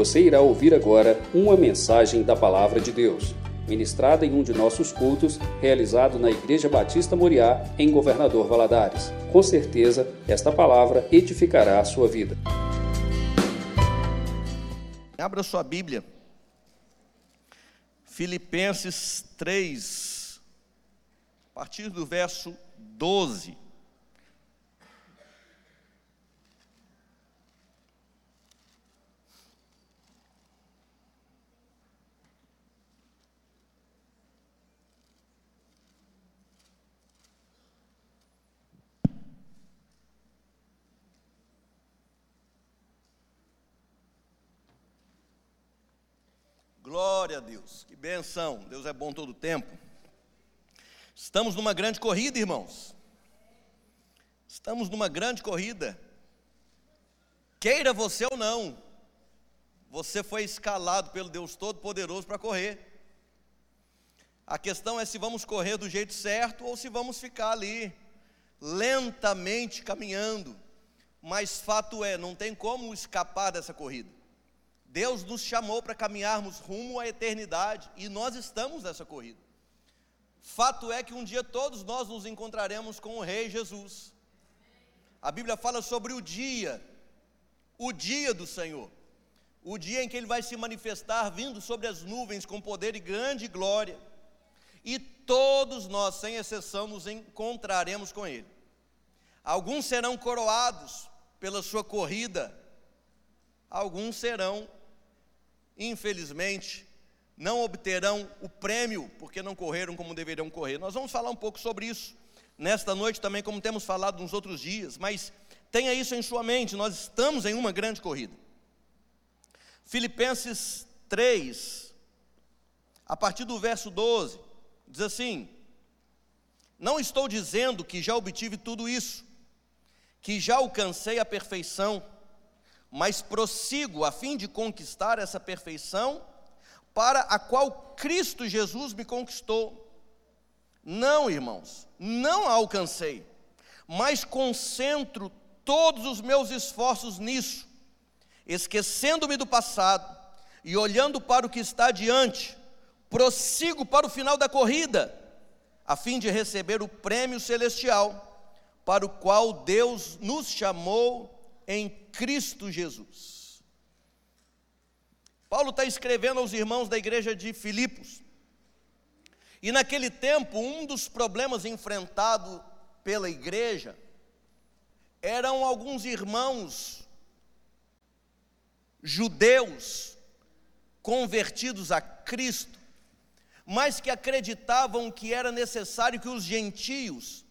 Você irá ouvir agora uma mensagem da Palavra de Deus, ministrada em um de nossos cultos, realizado na Igreja Batista Moriá, em Governador Valadares. Com certeza, esta palavra edificará a sua vida. Abra sua Bíblia. Filipenses 3, a partir do verso 12. Glória a Deus, que benção, Deus é bom todo o tempo. Estamos numa grande corrida, irmãos. Estamos numa grande corrida. Queira você ou não, você foi escalado pelo Deus Todo-Poderoso para correr. A questão é se vamos correr do jeito certo ou se vamos ficar ali, lentamente caminhando. Mas fato é, não tem como escapar dessa corrida. Deus nos chamou para caminharmos rumo à eternidade e nós estamos nessa corrida. Fato é que um dia todos nós nos encontraremos com o Rei Jesus. A Bíblia fala sobre o dia, o dia do Senhor, o dia em que Ele vai se manifestar vindo sobre as nuvens com poder e grande glória, e todos nós, sem exceção, nos encontraremos com Ele. Alguns serão coroados pela sua corrida, alguns serão infelizmente, não obterão o prêmio porque não correram como deveriam correr. Nós vamos falar um pouco sobre isso nesta noite também, como temos falado nos outros dias, mas tenha isso em sua mente, nós estamos em uma grande corrida. Filipenses 3, a partir do verso 12, diz assim: Não estou dizendo que já obtive tudo isso, que já alcancei a perfeição, mas prossigo a fim de conquistar essa perfeição para a qual Cristo Jesus me conquistou. Não, irmãos, não a alcancei, mas concentro todos os meus esforços nisso, esquecendo-me do passado e olhando para o que está adiante, prossigo para o final da corrida, a fim de receber o prêmio celestial para o qual Deus nos chamou em Cristo Jesus. Paulo está escrevendo aos irmãos da igreja de Filipos. E naquele tempo, um dos problemas enfrentados pela igreja eram alguns irmãos judeus convertidos a Cristo, mas que acreditavam que era necessário que os gentios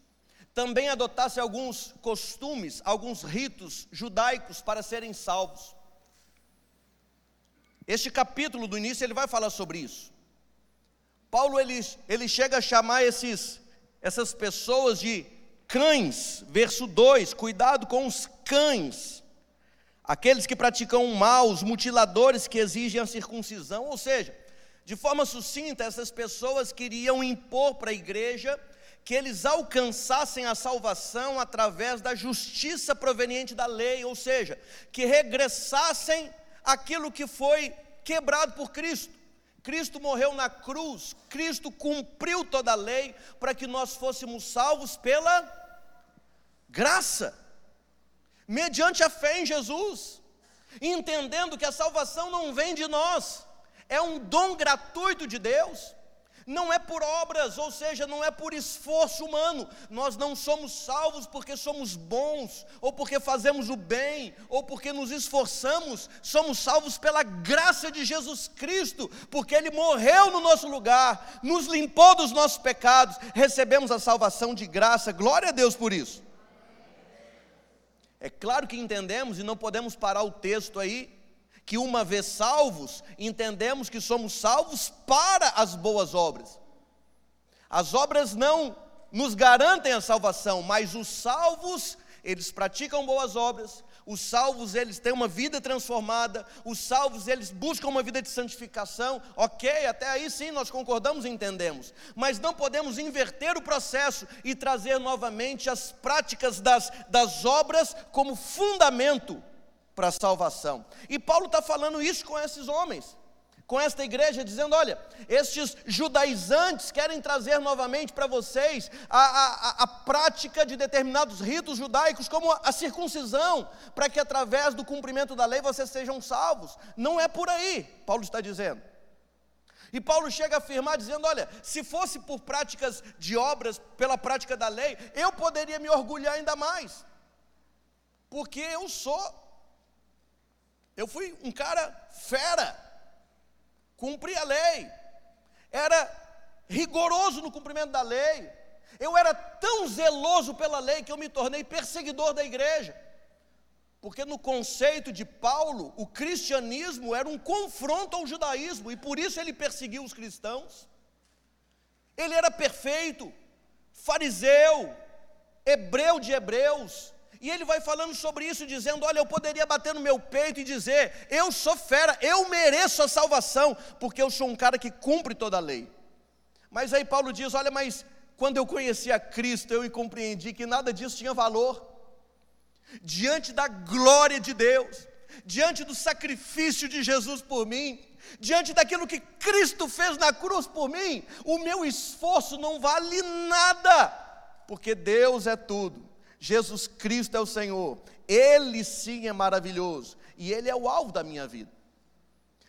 também adotasse alguns costumes, alguns ritos judaicos para serem salvos. Este capítulo do início ele vai falar sobre isso. Paulo ele, ele chega a chamar esses, essas pessoas de cães, verso 2: cuidado com os cães, aqueles que praticam o mal, os mutiladores que exigem a circuncisão, ou seja, de forma sucinta, essas pessoas queriam impor para a igreja que eles alcançassem a salvação através da justiça proveniente da lei, ou seja, que regressassem aquilo que foi quebrado por Cristo. Cristo morreu na cruz, Cristo cumpriu toda a lei para que nós fôssemos salvos pela graça, mediante a fé em Jesus, entendendo que a salvação não vem de nós, é um dom gratuito de Deus não é por obras, ou seja, não é por esforço humano. Nós não somos salvos porque somos bons, ou porque fazemos o bem, ou porque nos esforçamos. Somos salvos pela graça de Jesus Cristo, porque Ele morreu no nosso lugar, nos limpou dos nossos pecados, recebemos a salvação de graça. Glória a Deus por isso. É claro que entendemos e não podemos parar o texto aí que uma vez salvos, entendemos que somos salvos para as boas obras. As obras não nos garantem a salvação, mas os salvos, eles praticam boas obras, os salvos eles têm uma vida transformada, os salvos eles buscam uma vida de santificação, ok, até aí sim nós concordamos e entendemos, mas não podemos inverter o processo e trazer novamente as práticas das, das obras como fundamento para a salvação. E Paulo está falando isso com esses homens com esta igreja, dizendo: olha, estes judaizantes querem trazer novamente para vocês a, a, a, prática de determinados ritos judaicos, como a, a circuncisão, para que através do cumprimento da lei vocês sejam salvos. Não é por aí, Paulo está dizendo. E Paulo chega a afirmar, dizendo: olha, se fosse por práticas de obras, pela prática da lei, eu poderia me orgulhar ainda mais, porque eu sou, eu fui um cara fera cumpria a lei, era rigoroso no cumprimento da lei. Eu era tão zeloso pela lei que eu me tornei perseguidor da igreja. Porque no conceito de Paulo, o cristianismo era um confronto ao judaísmo e por isso ele perseguiu os cristãos. Ele era perfeito, fariseu, hebreu de hebreus, e ele vai falando sobre isso, dizendo: Olha, eu poderia bater no meu peito e dizer: Eu sou fera, eu mereço a salvação, porque eu sou um cara que cumpre toda a lei. Mas aí Paulo diz: Olha, mas quando eu conheci a Cristo, eu compreendi que nada disso tinha valor. Diante da glória de Deus, diante do sacrifício de Jesus por mim, diante daquilo que Cristo fez na cruz por mim, o meu esforço não vale nada, porque Deus é tudo. Jesus Cristo é o Senhor, Ele sim é maravilhoso e Ele é o alvo da minha vida.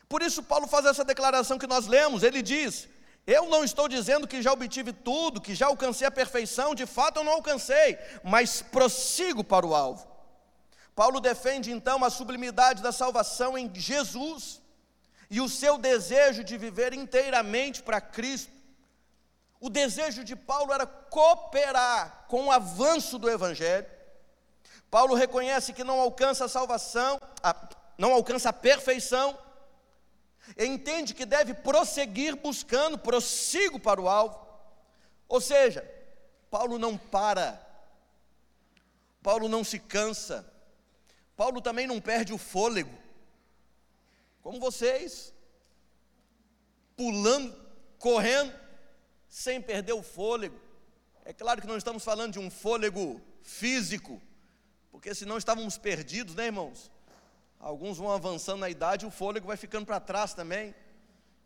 Por isso, Paulo faz essa declaração que nós lemos: ele diz, eu não estou dizendo que já obtive tudo, que já alcancei a perfeição, de fato eu não alcancei, mas prossigo para o alvo. Paulo defende então a sublimidade da salvação em Jesus e o seu desejo de viver inteiramente para Cristo. O desejo de Paulo era cooperar com o avanço do Evangelho. Paulo reconhece que não alcança a salvação, a, não alcança a perfeição, entende que deve prosseguir buscando, prossigo para o alvo. Ou seja, Paulo não para, Paulo não se cansa, Paulo também não perde o fôlego, como vocês, pulando, correndo, sem perder o fôlego. É claro que não estamos falando de um fôlego físico, porque senão estávamos perdidos, né, irmãos? Alguns vão avançando na idade, o fôlego vai ficando para trás também.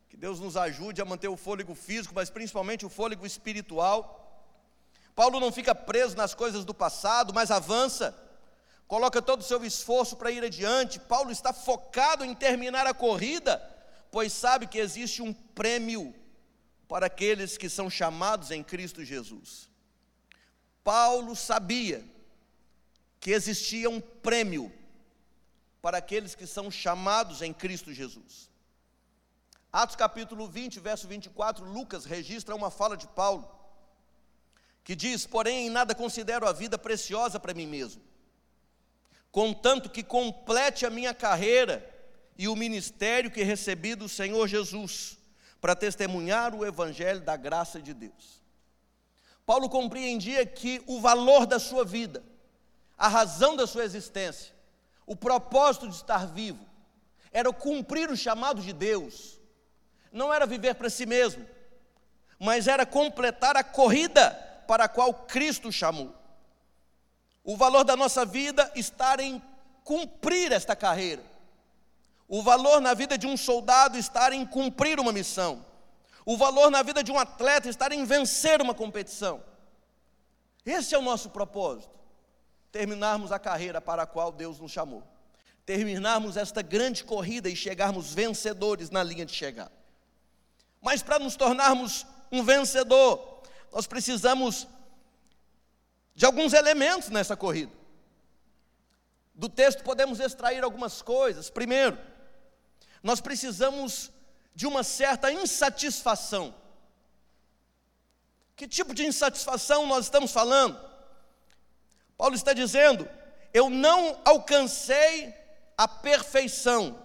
Que Deus nos ajude a manter o fôlego físico, mas principalmente o fôlego espiritual. Paulo não fica preso nas coisas do passado, mas avança, coloca todo o seu esforço para ir adiante. Paulo está focado em terminar a corrida, pois sabe que existe um prêmio para aqueles que são chamados em Cristo Jesus. Paulo sabia que existia um prêmio para aqueles que são chamados em Cristo Jesus. Atos capítulo 20, verso 24, Lucas registra uma fala de Paulo, que diz: Porém, em nada considero a vida preciosa para mim mesmo, contanto que complete a minha carreira e o ministério que recebi do Senhor Jesus para testemunhar o evangelho da graça de Deus. Paulo compreendia que o valor da sua vida, a razão da sua existência, o propósito de estar vivo, era cumprir o chamado de Deus, não era viver para si mesmo, mas era completar a corrida para a qual Cristo chamou. O valor da nossa vida está em cumprir esta carreira, o valor na vida de um soldado estar em cumprir uma missão. O valor na vida de um atleta estar em vencer uma competição. Esse é o nosso propósito. Terminarmos a carreira para a qual Deus nos chamou. Terminarmos esta grande corrida e chegarmos vencedores na linha de chegada. Mas para nos tornarmos um vencedor, nós precisamos de alguns elementos nessa corrida. Do texto podemos extrair algumas coisas. Primeiro, nós precisamos de uma certa insatisfação. Que tipo de insatisfação nós estamos falando? Paulo está dizendo: eu não alcancei a perfeição.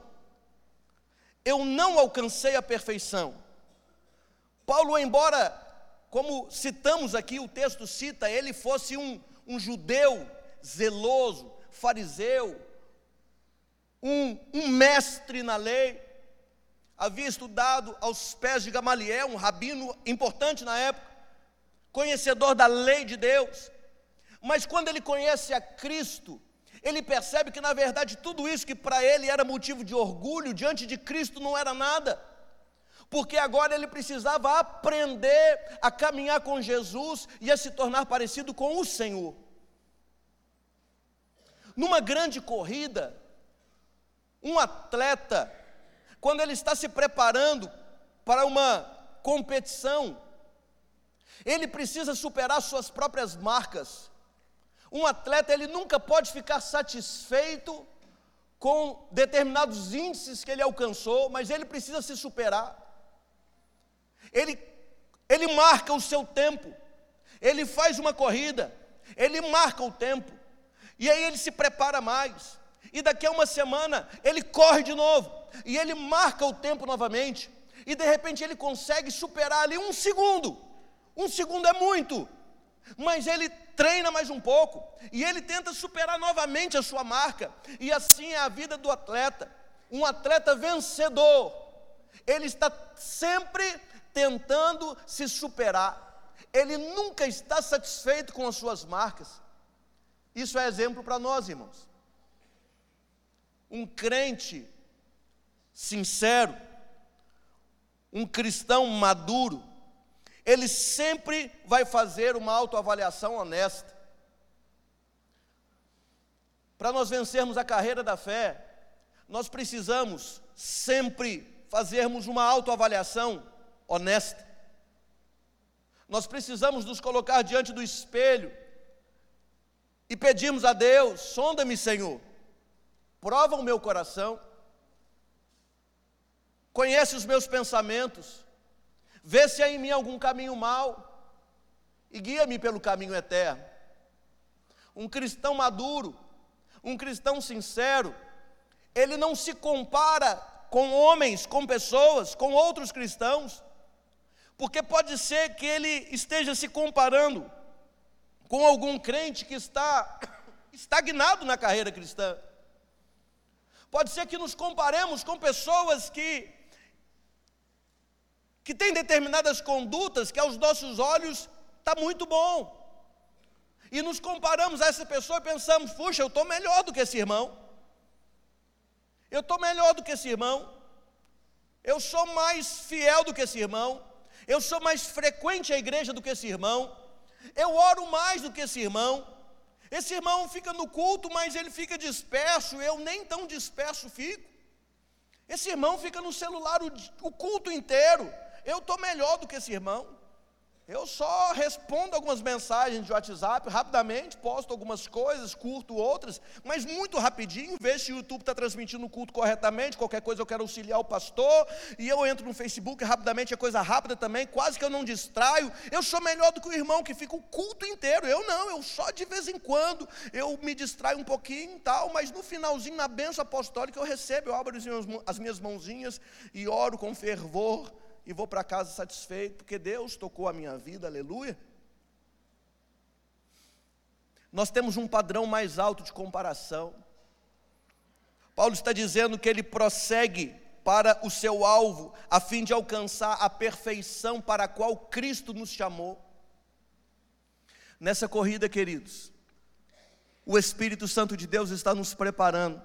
Eu não alcancei a perfeição. Paulo, embora, como citamos aqui, o texto cita, ele fosse um, um judeu zeloso, fariseu, um, um mestre na lei, havia estudado aos pés de Gamaliel, um rabino importante na época, conhecedor da lei de Deus, mas quando ele conhece a Cristo, Ele percebe que, na verdade, tudo isso que para ele era motivo de orgulho, diante de Cristo não era nada. Porque agora ele precisava aprender a caminhar com Jesus e a se tornar parecido com o Senhor. Numa grande corrida, um atleta, quando ele está se preparando para uma competição, ele precisa superar suas próprias marcas. Um atleta, ele nunca pode ficar satisfeito com determinados índices que ele alcançou, mas ele precisa se superar. Ele, ele marca o seu tempo, ele faz uma corrida, ele marca o tempo, e aí ele se prepara mais, e daqui a uma semana ele corre de novo, e ele marca o tempo novamente, e de repente ele consegue superar ali um segundo. Um segundo é muito, mas ele treina mais um pouco e ele tenta superar novamente a sua marca, e assim é a vida do atleta. Um atleta vencedor, ele está sempre tentando se superar, ele nunca está satisfeito com as suas marcas. Isso é exemplo para nós, irmãos. Um crente sincero, um cristão maduro, ele sempre vai fazer uma autoavaliação honesta. Para nós vencermos a carreira da fé, nós precisamos sempre fazermos uma autoavaliação honesta. Nós precisamos nos colocar diante do espelho e pedirmos a Deus: sonda-me, Senhor, prova o meu coração, conhece os meus pensamentos, Vê se há em mim algum caminho mau e guia-me pelo caminho eterno. Um cristão maduro, um cristão sincero, ele não se compara com homens, com pessoas, com outros cristãos, porque pode ser que ele esteja se comparando com algum crente que está estagnado na carreira cristã. Pode ser que nos comparemos com pessoas que que tem determinadas condutas que aos nossos olhos está muito bom. E nos comparamos a essa pessoa e pensamos, puxa, eu estou melhor do que esse irmão. Eu estou melhor do que esse irmão. Eu sou mais fiel do que esse irmão. Eu sou mais frequente à igreja do que esse irmão. Eu oro mais do que esse irmão. Esse irmão fica no culto, mas ele fica disperso. Eu nem tão disperso fico. Esse irmão fica no celular o, o culto inteiro eu estou melhor do que esse irmão. Eu só respondo algumas mensagens de WhatsApp rapidamente, posto algumas coisas, curto outras, mas muito rapidinho, vejo se o YouTube está transmitindo o culto corretamente, qualquer coisa eu quero auxiliar o pastor, e eu entro no Facebook rapidamente, é coisa rápida também, quase que eu não distraio. Eu sou melhor do que o irmão que fica o culto inteiro. Eu não, eu só de vez em quando eu me distraio um pouquinho e tal, mas no finalzinho, na benção apostólica, eu recebo, eu abro as minhas mãozinhas e oro com fervor e vou para casa satisfeito, porque Deus tocou a minha vida, aleluia. Nós temos um padrão mais alto de comparação. Paulo está dizendo que ele prossegue para o seu alvo, a fim de alcançar a perfeição para a qual Cristo nos chamou. Nessa corrida, queridos, o Espírito Santo de Deus está nos preparando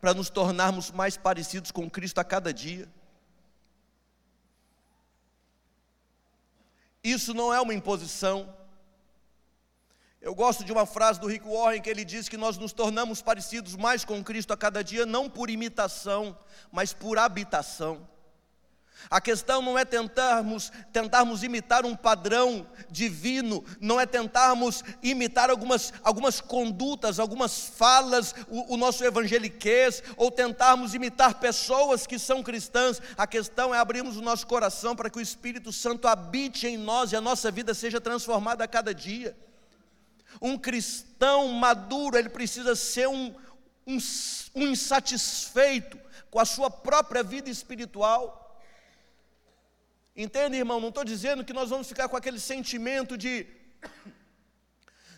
para nos tornarmos mais parecidos com Cristo a cada dia. Isso não é uma imposição. Eu gosto de uma frase do Rick Warren que ele diz que nós nos tornamos parecidos mais com Cristo a cada dia, não por imitação, mas por habitação. A questão não é tentarmos, tentarmos imitar um padrão divino, não é tentarmos imitar algumas, algumas condutas, algumas falas, o, o nosso evangeliquez, ou tentarmos imitar pessoas que são cristãs. A questão é abrirmos o nosso coração para que o Espírito Santo habite em nós e a nossa vida seja transformada a cada dia. Um cristão maduro, ele precisa ser um, um, um insatisfeito com a sua própria vida espiritual Entende, irmão? Não estou dizendo que nós vamos ficar com aquele sentimento de,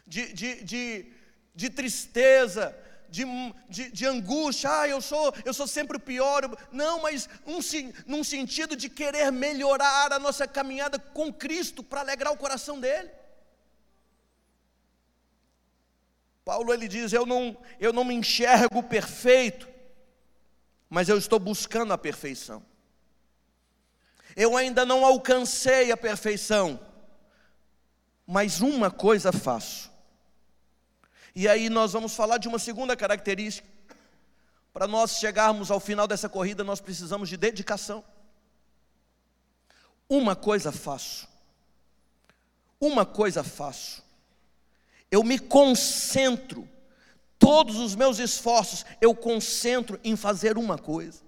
de, de, de, de tristeza, de, de, de, angústia, ah, eu sou, eu sou sempre o pior. Não, mas um, num sentido de querer melhorar a nossa caminhada com Cristo para alegrar o coração dele. Paulo ele diz: "Eu não eu não me enxergo perfeito, mas eu estou buscando a perfeição. Eu ainda não alcancei a perfeição, mas uma coisa faço. E aí nós vamos falar de uma segunda característica. Para nós chegarmos ao final dessa corrida, nós precisamos de dedicação. Uma coisa faço. Uma coisa faço. Eu me concentro todos os meus esforços eu concentro em fazer uma coisa.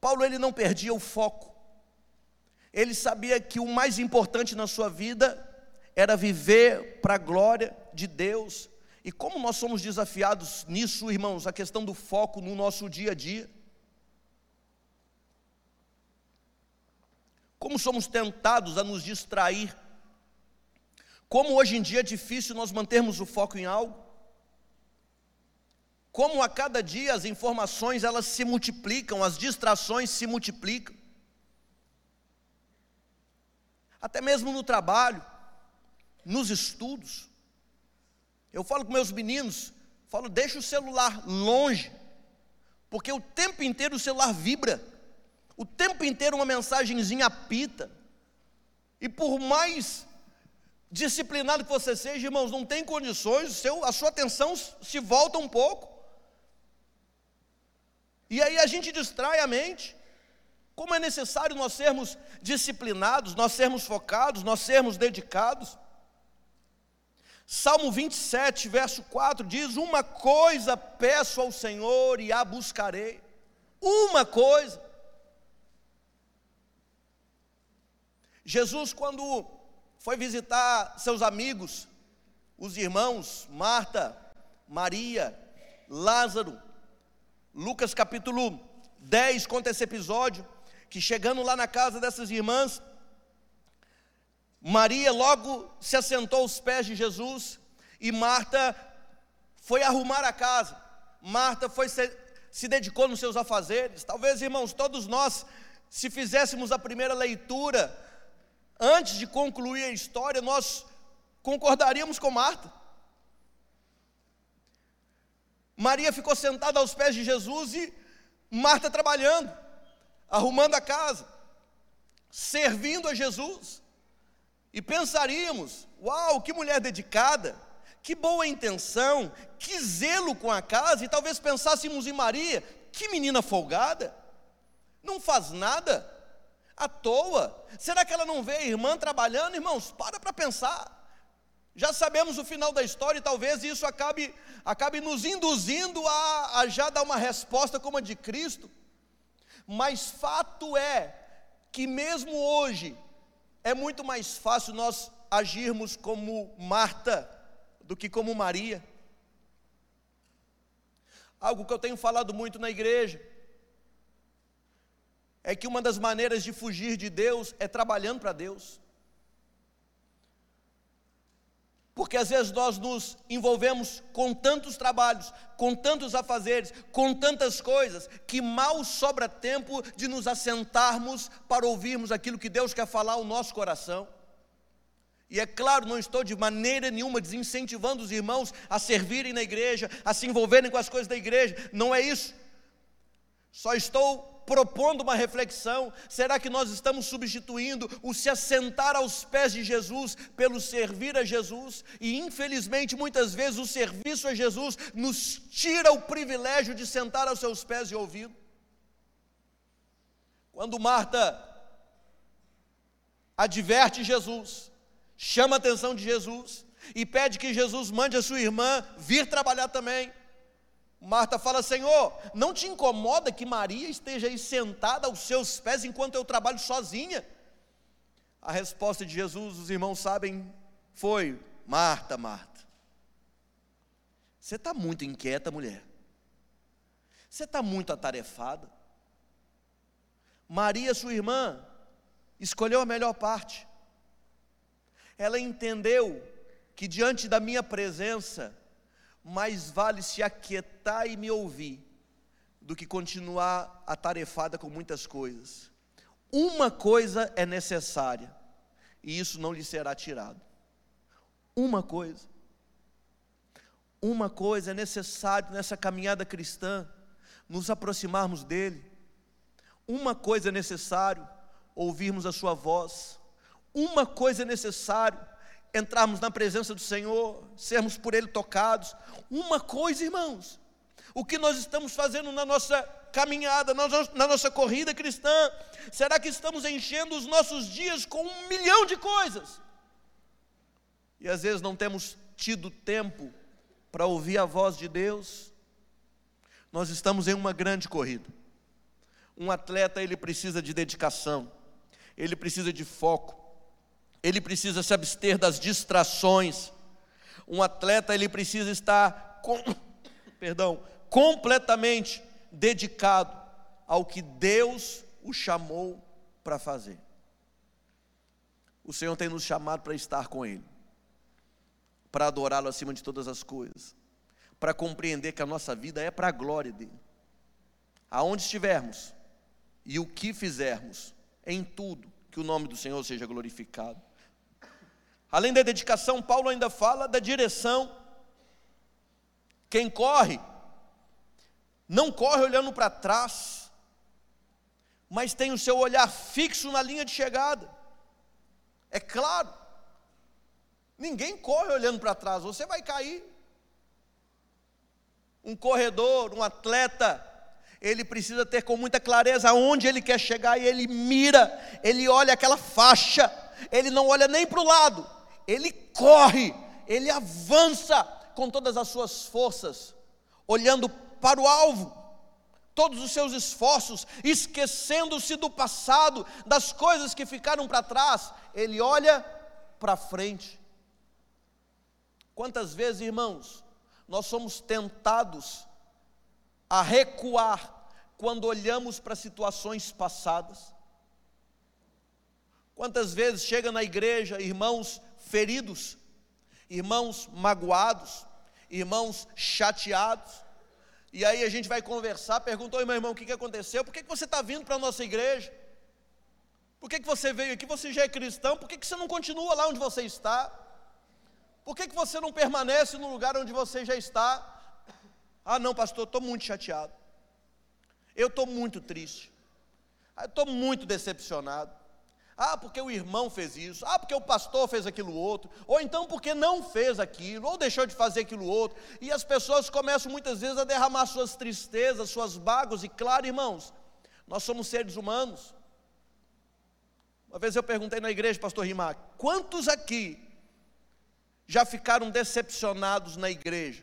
Paulo ele não perdia o foco. Ele sabia que o mais importante na sua vida era viver para a glória de Deus. E como nós somos desafiados nisso, irmãos, a questão do foco no nosso dia a dia. Como somos tentados a nos distrair como hoje em dia é difícil nós mantermos o foco em algo. Como a cada dia as informações elas se multiplicam, as distrações se multiplicam. Até mesmo no trabalho, nos estudos. Eu falo com meus meninos, falo, deixa o celular longe, porque o tempo inteiro o celular vibra, o tempo inteiro uma mensagenzinha apita, e por mais disciplinado que você seja, irmãos, não tem condições, seu, a sua atenção se volta um pouco. E aí a gente distrai a mente. Como é necessário nós sermos disciplinados, nós sermos focados, nós sermos dedicados. Salmo 27, verso 4 diz: Uma coisa peço ao Senhor e a buscarei. Uma coisa. Jesus, quando foi visitar seus amigos, os irmãos Marta, Maria, Lázaro. Lucas capítulo 10 conta esse episódio, que chegando lá na casa dessas irmãs, Maria logo se assentou aos pés de Jesus e Marta foi arrumar a casa. Marta foi se, se dedicou nos seus afazeres. Talvez, irmãos, todos nós, se fizéssemos a primeira leitura antes de concluir a história, nós concordaríamos com Marta. Maria ficou sentada aos pés de Jesus e Marta trabalhando, arrumando a casa, servindo a Jesus. E pensaríamos: uau, que mulher dedicada, que boa intenção, que zelo com a casa, e talvez pensássemos em Maria: que menina folgada, não faz nada à toa? Será que ela não vê a irmã trabalhando? Irmãos, para para pensar. Já sabemos o final da história e talvez isso acabe, acabe nos induzindo a, a já dar uma resposta como a de Cristo. Mas fato é que mesmo hoje é muito mais fácil nós agirmos como Marta do que como Maria. Algo que eu tenho falado muito na igreja é que uma das maneiras de fugir de Deus é trabalhando para Deus. Porque às vezes nós nos envolvemos com tantos trabalhos, com tantos afazeres, com tantas coisas, que mal sobra tempo de nos assentarmos para ouvirmos aquilo que Deus quer falar ao nosso coração. E é claro, não estou de maneira nenhuma desincentivando os irmãos a servirem na igreja, a se envolverem com as coisas da igreja, não é isso. Só estou propondo uma reflexão: será que nós estamos substituindo o se assentar aos pés de Jesus pelo servir a Jesus? E infelizmente, muitas vezes, o serviço a Jesus nos tira o privilégio de sentar aos seus pés e ouvi-lo. Quando Marta adverte Jesus, chama a atenção de Jesus e pede que Jesus mande a sua irmã vir trabalhar também. Marta fala: Senhor, não te incomoda que Maria esteja aí sentada aos seus pés enquanto eu trabalho sozinha? A resposta de Jesus, os irmãos sabem, foi: Marta, Marta, você está muito inquieta, mulher. Você está muito atarefada. Maria, sua irmã, escolheu a melhor parte. Ela entendeu que diante da minha presença, mais vale se aquietar e me ouvir do que continuar atarefada com muitas coisas. Uma coisa é necessária, e isso não lhe será tirado. Uma coisa. Uma coisa é necessário nessa caminhada cristã, nos aproximarmos dele. Uma coisa é necessário, ouvirmos a sua voz. Uma coisa é necessário, entrarmos na presença do Senhor, sermos por ele tocados. Uma coisa, irmãos, o que nós estamos fazendo na nossa caminhada, na nossa corrida cristã, será que estamos enchendo os nossos dias com um milhão de coisas? E às vezes não temos tido tempo para ouvir a voz de Deus. Nós estamos em uma grande corrida. Um atleta, ele precisa de dedicação, ele precisa de foco, ele precisa se abster das distrações. Um atleta, ele precisa estar com, perdão, completamente dedicado ao que Deus o chamou para fazer. O Senhor tem nos chamado para estar com Ele para adorá-lo acima de todas as coisas, para compreender que a nossa vida é para a glória dele. Aonde estivermos e o que fizermos, em tudo, que o nome do Senhor seja glorificado. Além da dedicação, Paulo ainda fala da direção. Quem corre, não corre olhando para trás, mas tem o seu olhar fixo na linha de chegada. É claro, Ninguém corre olhando para trás, você vai cair. Um corredor, um atleta, ele precisa ter com muita clareza aonde ele quer chegar e ele mira, ele olha aquela faixa, ele não olha nem para o lado, ele corre, ele avança com todas as suas forças, olhando para o alvo, todos os seus esforços, esquecendo-se do passado, das coisas que ficaram para trás, ele olha para frente. Quantas vezes, irmãos, nós somos tentados a recuar quando olhamos para situações passadas? Quantas vezes chega na igreja irmãos feridos, irmãos magoados, irmãos chateados, e aí a gente vai conversar, perguntou, meu irmão, o que, que aconteceu? Por que, que você está vindo para a nossa igreja? Por que, que você veio aqui? Você já é cristão, por que, que você não continua lá onde você está? Por que, que você não permanece no lugar onde você já está? Ah, não, pastor, estou muito chateado. Eu estou muito triste. Ah, estou muito decepcionado. Ah, porque o irmão fez isso. Ah, porque o pastor fez aquilo outro. Ou então porque não fez aquilo, ou deixou de fazer aquilo outro. E as pessoas começam muitas vezes a derramar suas tristezas, suas bagos. E claro, irmãos, nós somos seres humanos. Uma vez eu perguntei na igreja, pastor Rimac, quantos aqui já ficaram decepcionados na igreja?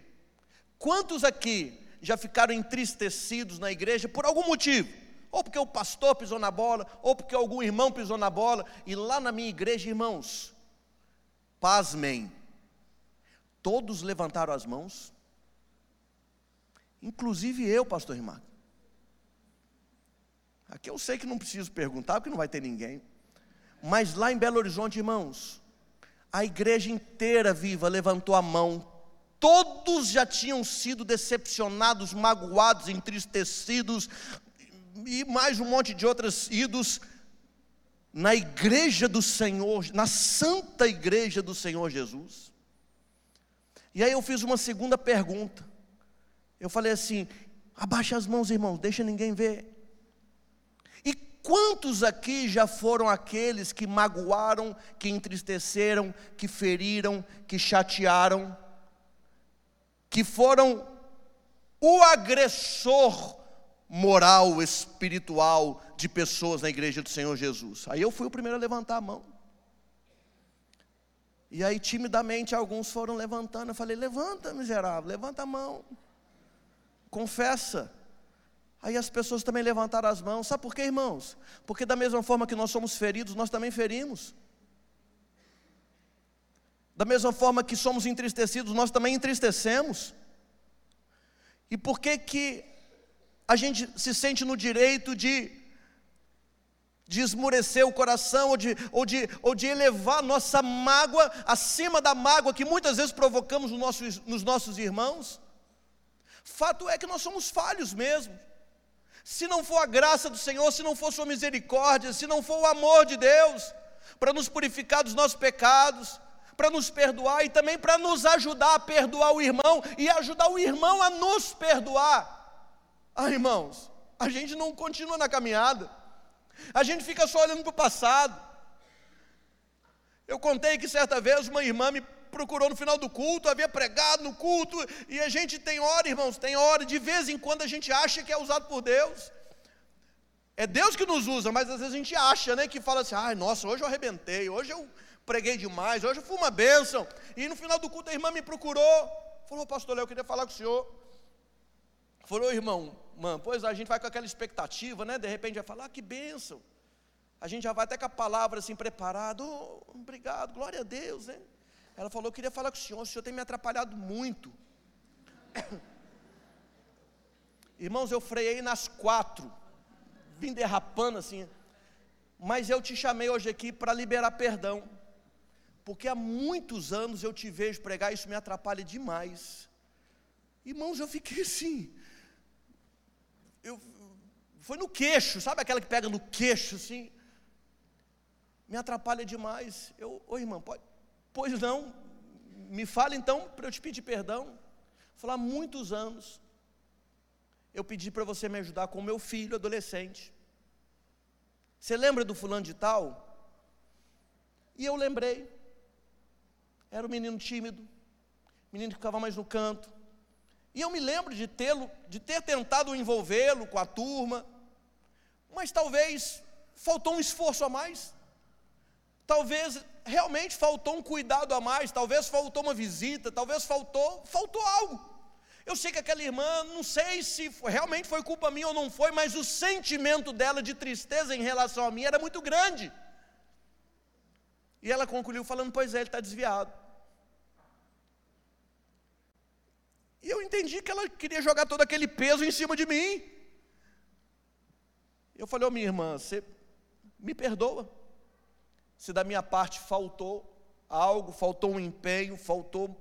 Quantos aqui já ficaram entristecidos na igreja por algum motivo? Ou porque o pastor pisou na bola, ou porque algum irmão pisou na bola, e lá na minha igreja, irmãos, pasmem, todos levantaram as mãos, inclusive eu, pastor Rimac. Aqui eu sei que não preciso perguntar, porque não vai ter ninguém. Mas lá em Belo Horizonte, irmãos, a igreja inteira viva levantou a mão. Todos já tinham sido decepcionados, magoados, entristecidos, e mais um monte de outros idos na igreja do Senhor, na santa igreja do Senhor Jesus. E aí eu fiz uma segunda pergunta. Eu falei assim: abaixa as mãos, irmãos, deixa ninguém ver. Quantos aqui já foram aqueles que magoaram, que entristeceram, que feriram, que chatearam, que foram o agressor moral, espiritual de pessoas na igreja do Senhor Jesus? Aí eu fui o primeiro a levantar a mão. E aí, timidamente, alguns foram levantando. Eu falei: levanta, miserável, levanta a mão, confessa. Aí as pessoas também levantaram as mãos. Sabe por quê, irmãos? Porque da mesma forma que nós somos feridos, nós também ferimos. Da mesma forma que somos entristecidos, nós também entristecemos. E por que que a gente se sente no direito de, de esmurecer o coração ou de, ou, de, ou de elevar nossa mágoa acima da mágoa que muitas vezes provocamos no nosso, nos nossos irmãos? Fato é que nós somos falhos mesmo. Se não for a graça do Senhor, se não for Sua misericórdia, se não for o amor de Deus, para nos purificar dos nossos pecados, para nos perdoar e também para nos ajudar a perdoar o irmão e ajudar o irmão a nos perdoar. Ah, irmãos, a gente não continua na caminhada, a gente fica só olhando para o passado. Eu contei que certa vez uma irmã me procurou no final do culto, havia pregado no culto, e a gente tem hora, irmãos, tem hora, de vez em quando a gente acha que é usado por Deus. É Deus que nos usa, mas às vezes a gente acha, né, que fala assim: ai, nossa, hoje eu arrebentei, hoje eu preguei demais, hoje foi uma bênção. E no final do culto a irmã me procurou, falou, pastor Léo, eu queria falar com o senhor. Falou, irmão, mano, pois a gente vai com aquela expectativa, né? De repente vai falar, ah, que bênção. A gente já vai até com a palavra assim preparado, oh, obrigado, glória a Deus, né? Ela falou, eu queria falar com o senhor, o senhor tem me atrapalhado muito. Irmãos, eu freiei nas quatro, vim derrapando assim, mas eu te chamei hoje aqui para liberar perdão porque há muitos anos eu te vejo pregar, isso me atrapalha demais. Irmãos, eu fiquei assim. Foi no queixo, sabe aquela que pega no queixo assim? Me atrapalha demais. Eu, ô irmão, pode, pois não, me fala então para eu te pedir perdão. Falar muitos anos, eu pedi para você me ajudar com meu filho adolescente. Você lembra do fulano de tal? E eu lembrei. Era um menino tímido, menino que ficava mais no canto. E eu me lembro de tê-lo, de ter tentado envolvê-lo com a turma, mas talvez faltou um esforço a mais. Talvez realmente faltou um cuidado a mais, talvez faltou uma visita, talvez faltou, faltou algo. Eu sei que aquela irmã, não sei se realmente foi culpa minha ou não foi, mas o sentimento dela de tristeza em relação a mim era muito grande. E ela concluiu falando: Pois é, ele está desviado. E eu entendi que ela queria jogar todo aquele peso em cima de mim. Eu falei, ô oh, minha irmã, você me perdoa. Se da minha parte faltou algo, faltou um empenho, faltou.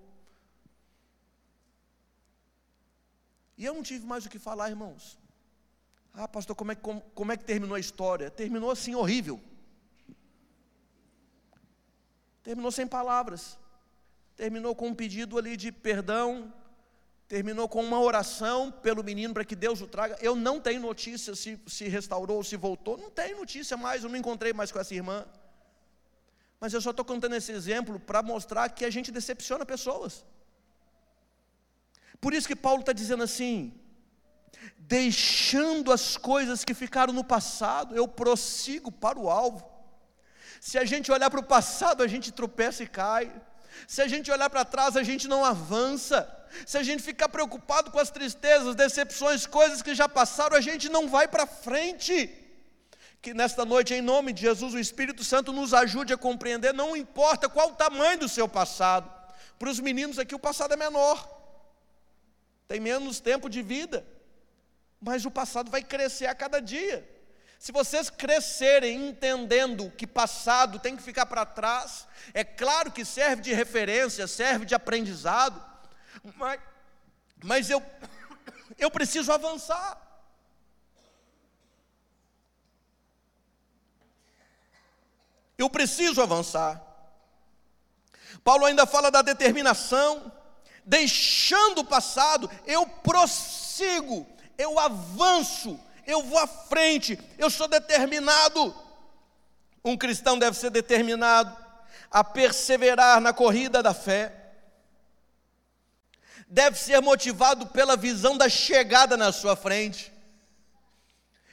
E eu não tive mais o que falar, irmãos. Ah, pastor, como é, como, como é que terminou a história? Terminou assim, horrível. Terminou sem palavras. Terminou com um pedido ali de perdão, terminou com uma oração pelo menino para que Deus o traga. Eu não tenho notícia se se restaurou ou se voltou, não tenho notícia mais, eu não encontrei mais com essa irmã. Mas eu só estou contando esse exemplo para mostrar que a gente decepciona pessoas. Por isso que Paulo está dizendo assim: deixando as coisas que ficaram no passado, eu prossigo para o alvo. Se a gente olhar para o passado, a gente tropeça e cai. Se a gente olhar para trás, a gente não avança. Se a gente ficar preocupado com as tristezas, decepções, coisas que já passaram, a gente não vai para frente. Que nesta noite, em nome de Jesus, o Espírito Santo nos ajude a compreender, não importa qual o tamanho do seu passado. Para os meninos aqui, o passado é menor, tem menos tempo de vida, mas o passado vai crescer a cada dia. Se vocês crescerem entendendo que passado tem que ficar para trás, é claro que serve de referência, serve de aprendizado, mas, mas eu, eu preciso avançar. Eu preciso avançar. Paulo ainda fala da determinação, deixando o passado, eu prossigo, eu avanço eu vou à frente, eu sou determinado. Um cristão deve ser determinado a perseverar na corrida da fé, deve ser motivado pela visão da chegada na sua frente.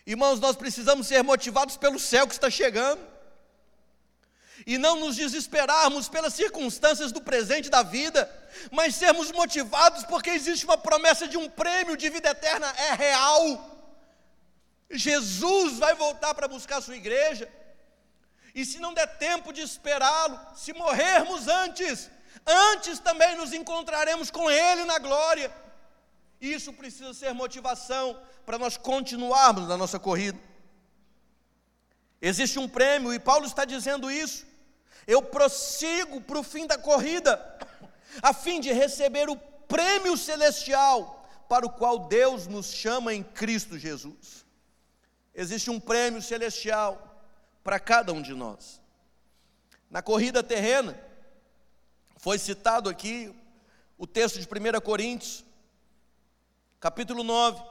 Irmãos, nós precisamos ser motivados pelo céu que está chegando, e não nos desesperarmos pelas circunstâncias do presente da vida, mas sermos motivados porque existe uma promessa de um prêmio de vida eterna, é real. Jesus vai voltar para buscar a sua igreja. E se não der tempo de esperá-lo, se morrermos antes, antes também nos encontraremos com Ele na glória. Isso precisa ser motivação para nós continuarmos na nossa corrida. Existe um prêmio, e Paulo está dizendo isso. Eu prossigo para o fim da corrida, a fim de receber o prêmio celestial para o qual Deus nos chama em Cristo Jesus. Existe um prêmio celestial para cada um de nós. Na corrida terrena, Foi citado aqui o texto de 1 Coríntios, capítulo 9,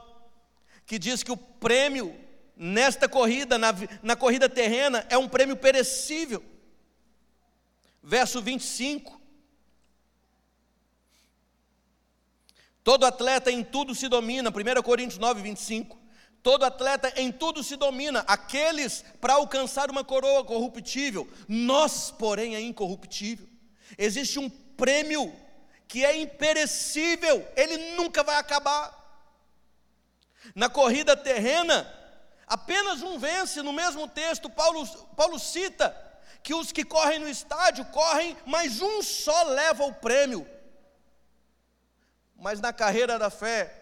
que diz que o prêmio nesta corrida, na, na corrida terrena, é um prêmio perecível. Verso 25. Todo atleta em tudo se domina, 1 Coríntios 9, 25. Todo atleta em tudo se domina, aqueles para alcançar uma coroa corruptível, nós, porém, é incorruptível. Existe um prêmio que é imperecível, ele nunca vai acabar. Na corrida terrena, apenas um vence, no mesmo texto, Paulo, Paulo cita que os que correm no estádio correm, mas um só leva o prêmio. Mas na carreira da fé,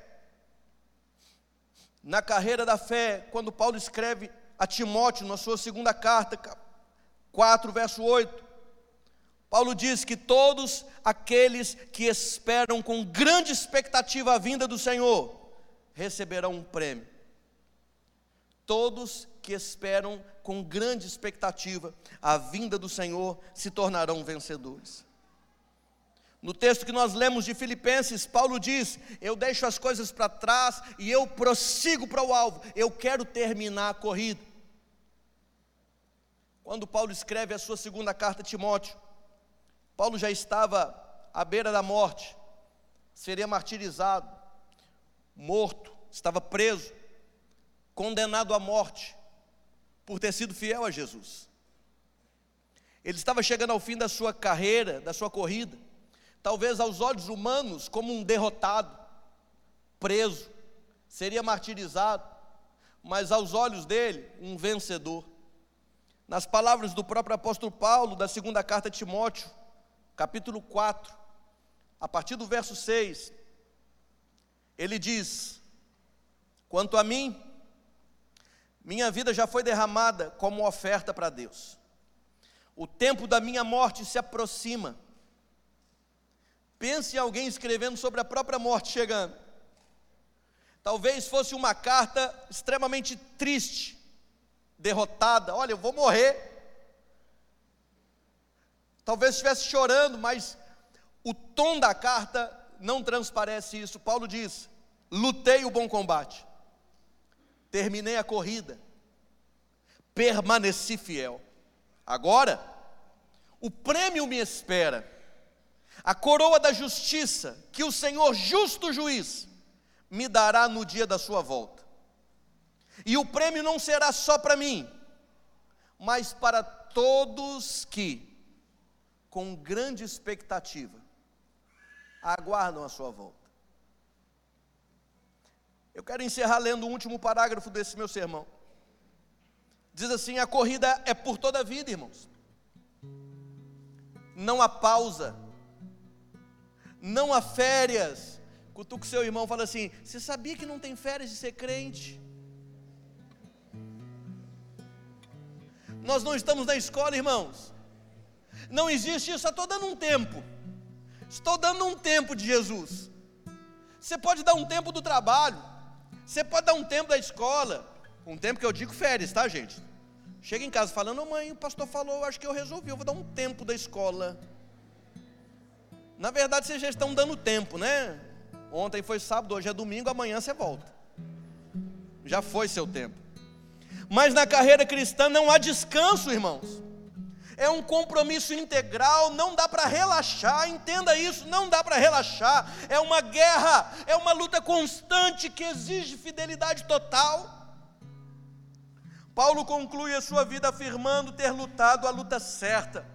na carreira da fé, quando Paulo escreve a Timóteo, na sua segunda carta, 4, verso 8, Paulo diz que todos aqueles que esperam com grande expectativa a vinda do Senhor receberão um prêmio. Todos que esperam com grande expectativa a vinda do Senhor se tornarão vencedores. No texto que nós lemos de Filipenses, Paulo diz: Eu deixo as coisas para trás e eu prossigo para o alvo, eu quero terminar a corrida. Quando Paulo escreve a sua segunda carta a Timóteo, Paulo já estava à beira da morte, seria martirizado, morto, estava preso, condenado à morte, por ter sido fiel a Jesus. Ele estava chegando ao fim da sua carreira, da sua corrida talvez aos olhos humanos, como um derrotado, preso, seria martirizado, mas aos olhos dele, um vencedor. Nas palavras do próprio apóstolo Paulo, da segunda carta a Timóteo, capítulo 4, a partir do verso 6, ele diz: Quanto a mim, minha vida já foi derramada como oferta para Deus. O tempo da minha morte se aproxima Pense em alguém escrevendo sobre a própria morte chegando. Talvez fosse uma carta extremamente triste, derrotada. Olha, eu vou morrer. Talvez estivesse chorando, mas o tom da carta não transparece isso. Paulo diz: lutei o bom combate, terminei a corrida, permaneci fiel. Agora, o prêmio me espera a coroa da justiça que o Senhor, justo juiz, me dará no dia da sua volta. E o prêmio não será só para mim, mas para todos que, com grande expectativa, aguardam a sua volta. Eu quero encerrar lendo o último parágrafo desse meu sermão. Diz assim: a corrida é por toda a vida, irmãos. Não há pausa não há férias. Cutuca o seu irmão fala assim: Você sabia que não tem férias de ser crente? Nós não estamos na escola, irmãos. Não existe isso, estou dando um tempo. Estou dando um tempo de Jesus. Você pode dar um tempo do trabalho, você pode dar um tempo da escola, um tempo que eu digo férias, tá, gente? Chega em casa falando, mãe, o pastor falou, acho que eu resolvi, eu vou dar um tempo da escola. Na verdade, vocês já estão dando tempo, né? Ontem foi sábado, hoje é domingo, amanhã você volta. Já foi seu tempo. Mas na carreira cristã não há descanso, irmãos. É um compromisso integral, não dá para relaxar, entenda isso, não dá para relaxar. É uma guerra, é uma luta constante que exige fidelidade total. Paulo conclui a sua vida afirmando ter lutado a luta certa.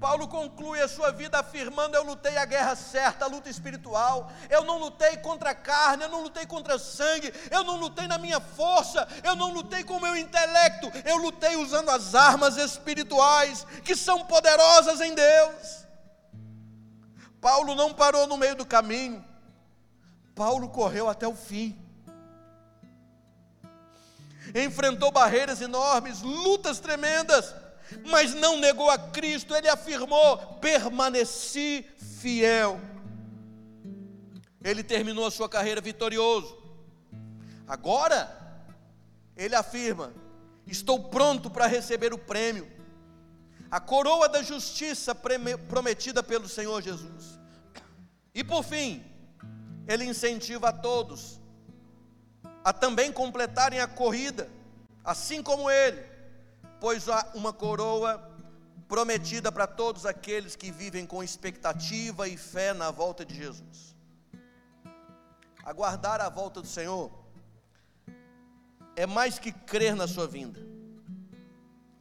Paulo conclui a sua vida afirmando: Eu lutei a guerra certa, a luta espiritual. Eu não lutei contra a carne, eu não lutei contra sangue, eu não lutei na minha força, eu não lutei com o meu intelecto, eu lutei usando as armas espirituais que são poderosas em Deus. Paulo não parou no meio do caminho, Paulo correu até o fim. Enfrentou barreiras enormes, lutas tremendas mas não negou a Cristo, ele afirmou: permaneci fiel. Ele terminou a sua carreira vitorioso. Agora, ele afirma: estou pronto para receber o prêmio. a coroa da justiça prometida pelo Senhor Jesus. E por fim, ele incentiva a todos a também completarem a corrida, assim como ele, pois há uma coroa prometida para todos aqueles que vivem com expectativa e fé na volta de Jesus. Aguardar a volta do Senhor é mais que crer na sua vinda.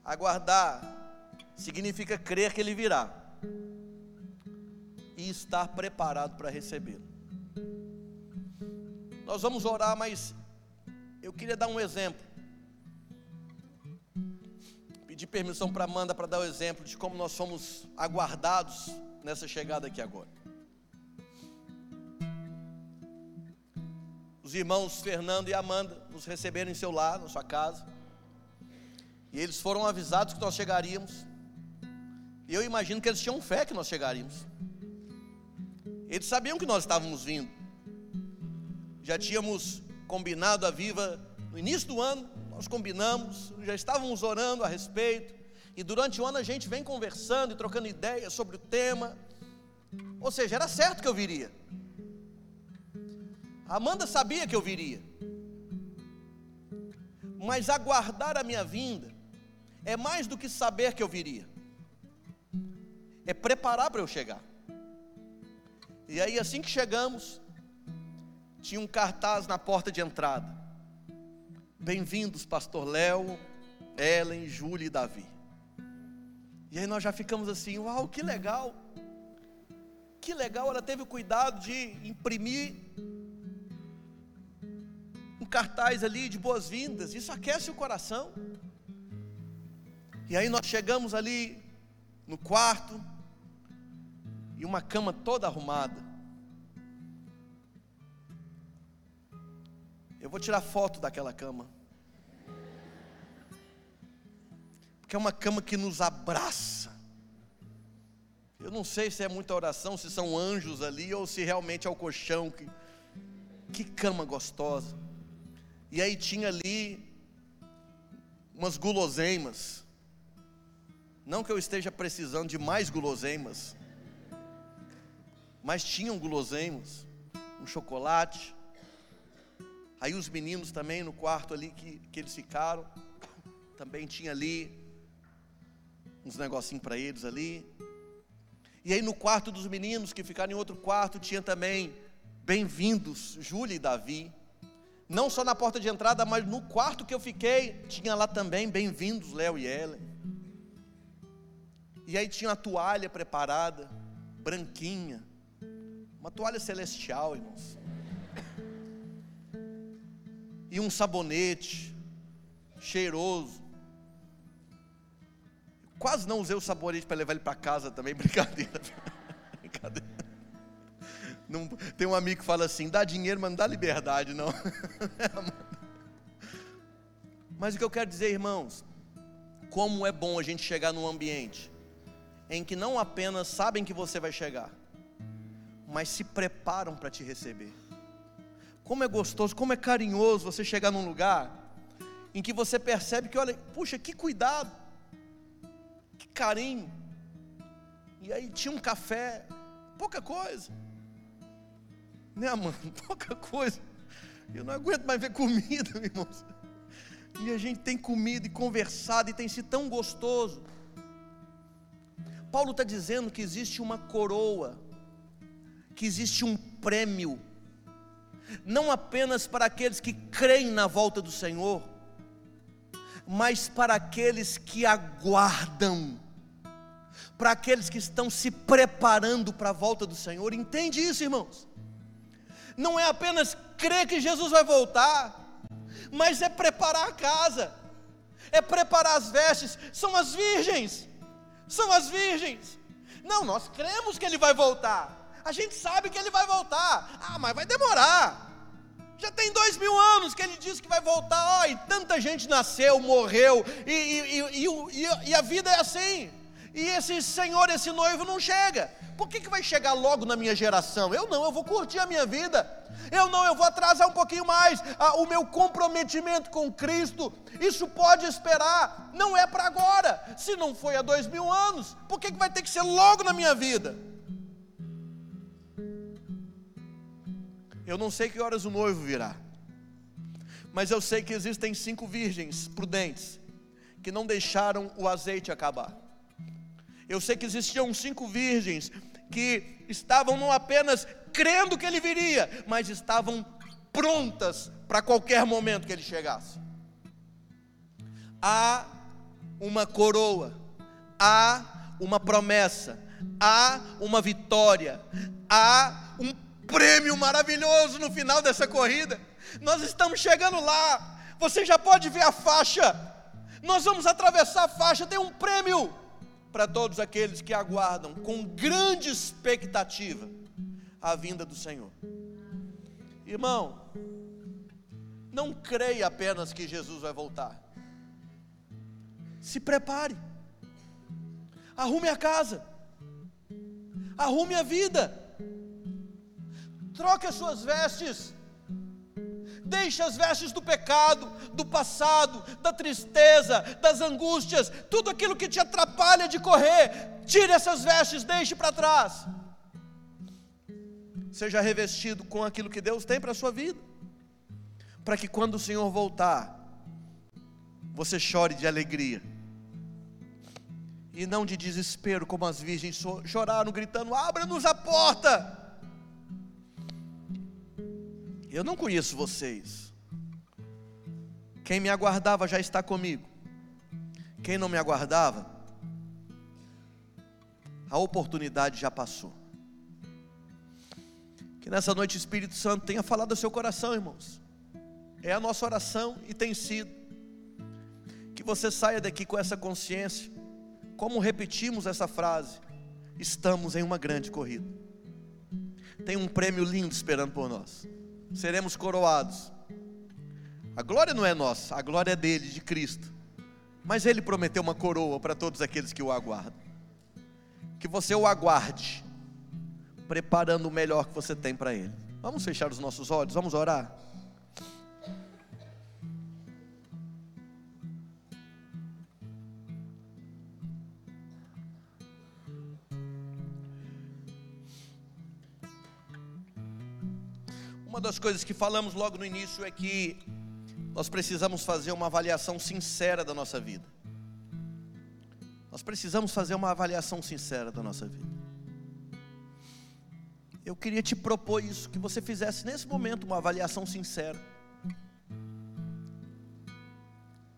Aguardar significa crer que Ele virá e estar preparado para recebê-lo. Nós vamos orar, mas eu queria dar um exemplo. Pedir permissão para Amanda para dar o exemplo de como nós somos aguardados nessa chegada aqui agora. Os irmãos Fernando e Amanda nos receberam em seu lar, na sua casa. E eles foram avisados que nós chegaríamos. E eu imagino que eles tinham fé que nós chegaríamos. Eles sabiam que nós estávamos vindo. Já tínhamos combinado a viva no início do ano, nós combinamos, já estávamos orando a respeito. E durante o ano a gente vem conversando e trocando ideias sobre o tema. Ou seja, era certo que eu viria. Amanda sabia que eu viria. Mas aguardar a minha vinda é mais do que saber que eu viria é preparar para eu chegar. E aí, assim que chegamos, tinha um cartaz na porta de entrada. Bem-vindos, Pastor Léo, Ellen, Júlia e Davi. E aí nós já ficamos assim, uau, que legal. Que legal, ela teve o cuidado de imprimir um cartaz ali de boas-vindas. Isso aquece o coração. E aí nós chegamos ali no quarto, e uma cama toda arrumada. Eu vou tirar foto daquela cama. Porque é uma cama que nos abraça. Eu não sei se é muita oração, se são anjos ali ou se realmente é o colchão. Que, que cama gostosa. E aí tinha ali umas guloseimas. Não que eu esteja precisando de mais guloseimas mas tinham guloseimas, um chocolate. Aí os meninos também no quarto ali que, que eles ficaram, também tinha ali uns negocinhos para eles ali. E aí no quarto dos meninos que ficaram em outro quarto tinha também bem-vindos, Júlia e Davi. Não só na porta de entrada, mas no quarto que eu fiquei, tinha lá também bem-vindos Léo e Ellen. E aí tinha a toalha preparada, branquinha, uma toalha celestial, irmãos. E um sabonete cheiroso. Quase não usei o sabonete para levar ele para casa também, brincadeira. brincadeira. Não, tem um amigo que fala assim: dá dinheiro, mas não dá liberdade, não. mas o que eu quero dizer, irmãos, como é bom a gente chegar num ambiente em que não apenas sabem que você vai chegar, mas se preparam para te receber. Como é gostoso, como é carinhoso você chegar num lugar em que você percebe que, olha, puxa, que cuidado, que carinho. E aí tinha um café, pouca coisa, né, mano? Pouca coisa. Eu não aguento mais ver comida, irmãos. E a gente tem comido e conversado e tem sido tão gostoso. Paulo está dizendo que existe uma coroa que existe um prêmio, não apenas para aqueles que creem na volta do Senhor, mas para aqueles que aguardam, para aqueles que estão se preparando para a volta do Senhor. Entende isso, irmãos? Não é apenas crer que Jesus vai voltar, mas é preparar a casa, é preparar as vestes. São as virgens, são as virgens. Não, nós cremos que Ele vai voltar, a gente sabe que ele vai voltar. Ah, mas vai demorar. Já tem dois mil anos que ele disse que vai voltar. Oh, e tanta gente nasceu, morreu, e, e, e, e, a vida é assim. E esse senhor, esse noivo não chega. Por que, que vai chegar logo na minha geração? Eu não, eu vou curtir a minha vida. Eu não, eu vou atrasar um pouquinho mais. Ah, o meu comprometimento com Cristo, isso pode esperar. Não é para agora. Se não foi há dois mil anos, por que, que vai ter que ser logo na minha vida? Eu não sei que horas o noivo virá. Mas eu sei que existem cinco virgens prudentes que não deixaram o azeite acabar. Eu sei que existiam cinco virgens que estavam não apenas crendo que ele viria, mas estavam prontas para qualquer momento que ele chegasse. Há uma coroa, há uma promessa, há uma vitória, há um prêmio maravilhoso no final dessa corrida. Nós estamos chegando lá. Você já pode ver a faixa. Nós vamos atravessar a faixa, tem um prêmio para todos aqueles que aguardam com grande expectativa a vinda do Senhor. Irmão, não creia apenas que Jesus vai voltar. Se prepare. Arrume a casa. Arrume a vida. Troque as suas vestes Deixe as vestes do pecado, do passado, da tristeza, das angústias, tudo aquilo que te atrapalha de correr. Tire essas vestes, deixe para trás. Seja revestido com aquilo que Deus tem para a sua vida, para que quando o Senhor voltar, você chore de alegria e não de desespero, como as virgens choraram, gritando: Abra-nos a porta. Eu não conheço vocês. Quem me aguardava já está comigo. Quem não me aguardava, a oportunidade já passou. Que nessa noite o Espírito Santo tenha falado ao seu coração, irmãos. É a nossa oração e tem sido. Que você saia daqui com essa consciência. Como repetimos essa frase, estamos em uma grande corrida. Tem um prêmio lindo esperando por nós seremos coroados. A glória não é nossa, a glória é dele, de Cristo. Mas ele prometeu uma coroa para todos aqueles que o aguardam. Que você o aguarde, preparando o melhor que você tem para ele. Vamos fechar os nossos olhos, vamos orar. Uma das coisas que falamos logo no início é que nós precisamos fazer uma avaliação sincera da nossa vida. Nós precisamos fazer uma avaliação sincera da nossa vida. Eu queria te propor isso, que você fizesse nesse momento uma avaliação sincera.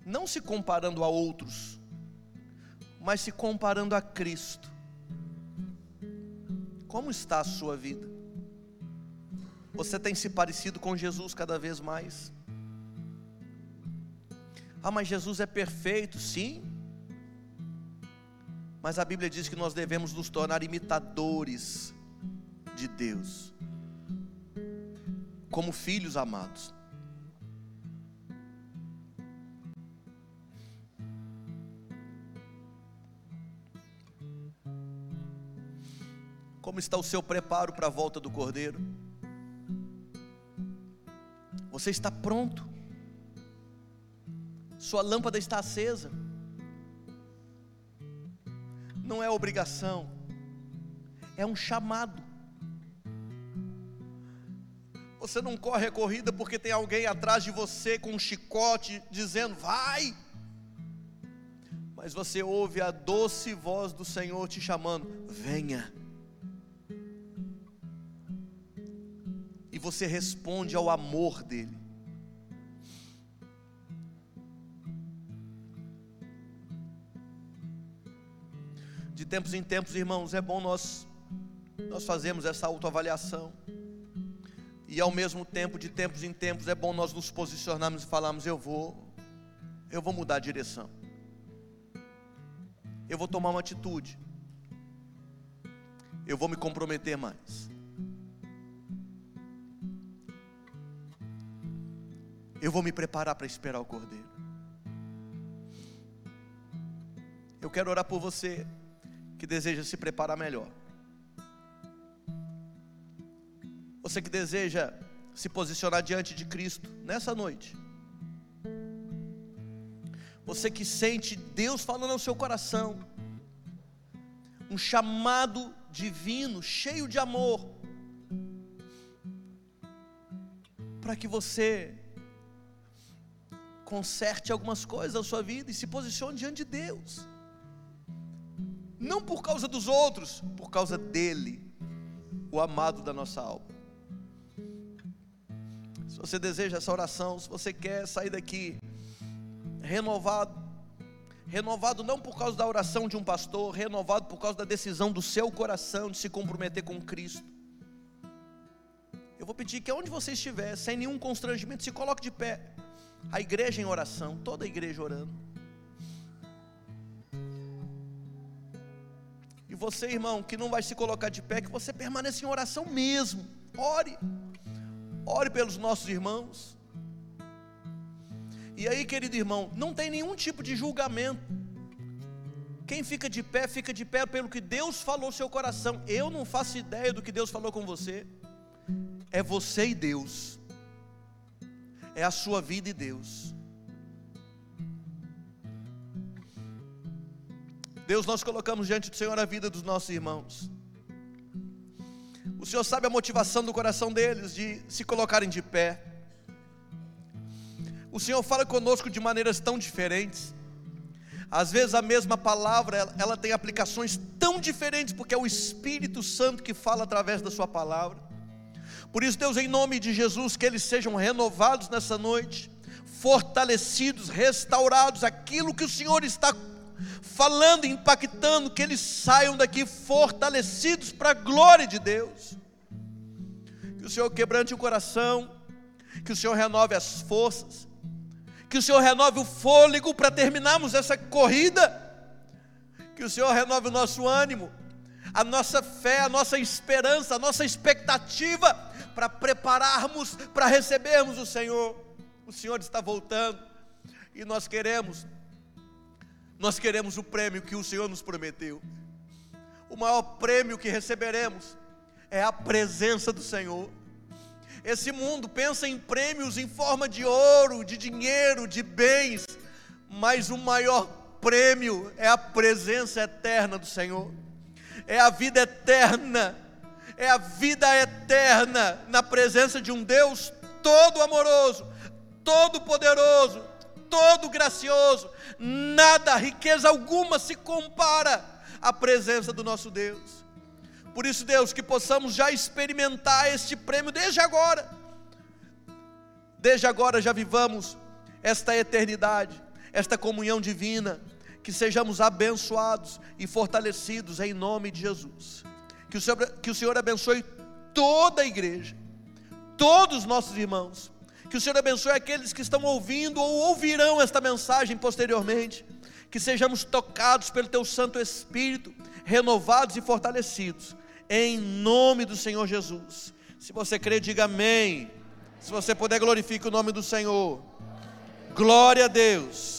Não se comparando a outros, mas se comparando a Cristo. Como está a sua vida? Você tem se parecido com Jesus cada vez mais? Ah, mas Jesus é perfeito, sim. Mas a Bíblia diz que nós devemos nos tornar imitadores de Deus, como filhos amados. Como está o seu preparo para a volta do Cordeiro? Você está pronto. Sua lâmpada está acesa. Não é obrigação, é um chamado. Você não corre a corrida porque tem alguém atrás de você com um chicote dizendo: vai. Mas você ouve a doce voz do Senhor te chamando: venha. E você responde ao amor dele. De tempos em tempos, irmãos, é bom nós nós fazemos essa autoavaliação. E ao mesmo tempo, de tempos em tempos, é bom nós nos posicionarmos e falarmos: eu vou eu vou mudar a direção. Eu vou tomar uma atitude. Eu vou me comprometer mais. Eu vou me preparar para esperar o Cordeiro. Eu quero orar por você que deseja se preparar melhor. Você que deseja se posicionar diante de Cristo nessa noite. Você que sente Deus falando ao seu coração. Um chamado divino, cheio de amor. Para que você conserte algumas coisas na sua vida e se posicione diante de Deus. Não por causa dos outros, por causa dele, o amado da nossa alma. Se você deseja essa oração, se você quer sair daqui renovado, renovado não por causa da oração de um pastor, renovado por causa da decisão do seu coração de se comprometer com Cristo. Eu vou pedir que onde você estiver, sem nenhum constrangimento, se coloque de pé. A igreja em oração, toda a igreja orando. E você, irmão, que não vai se colocar de pé, que você permaneça em oração mesmo. Ore. Ore pelos nossos irmãos. E aí, querido irmão, não tem nenhum tipo de julgamento. Quem fica de pé, fica de pé pelo que Deus falou no seu coração. Eu não faço ideia do que Deus falou com você. É você e Deus é a sua vida e Deus. Deus, nós colocamos diante do Senhor a vida dos nossos irmãos. O Senhor sabe a motivação do coração deles de se colocarem de pé. O Senhor fala conosco de maneiras tão diferentes. Às vezes a mesma palavra, ela, ela tem aplicações tão diferentes, porque é o Espírito Santo que fala através da sua palavra. Por isso, Deus, em nome de Jesus, que eles sejam renovados nessa noite, fortalecidos, restaurados, aquilo que o Senhor está falando, impactando, que eles saiam daqui fortalecidos para a glória de Deus. Que o Senhor quebrante o coração, que o Senhor renove as forças, que o Senhor renove o fôlego para terminarmos essa corrida, que o Senhor renove o nosso ânimo, a nossa fé, a nossa esperança, a nossa expectativa para prepararmos para recebermos o Senhor. O Senhor está voltando e nós queremos, nós queremos o prêmio que o Senhor nos prometeu. O maior prêmio que receberemos é a presença do Senhor. Esse mundo pensa em prêmios em forma de ouro, de dinheiro, de bens, mas o maior prêmio é a presença eterna do Senhor, é a vida eterna é a vida eterna na presença de um Deus todo amoroso, todo poderoso, todo gracioso. Nada, riqueza alguma se compara à presença do nosso Deus. Por isso, Deus, que possamos já experimentar este prêmio desde agora. Desde agora já vivamos esta eternidade, esta comunhão divina, que sejamos abençoados e fortalecidos em nome de Jesus. Que o Senhor, que o Senhor abençoe toda a igreja, todos os nossos irmãos. Que o Senhor abençoe aqueles que estão ouvindo ou ouvirão esta mensagem posteriormente. Que sejamos tocados pelo Teu Santo Espírito, renovados e fortalecidos. Em nome do Senhor Jesus. Se você crê, diga amém. Se você puder, glorifique o nome do Senhor. Glória a Deus.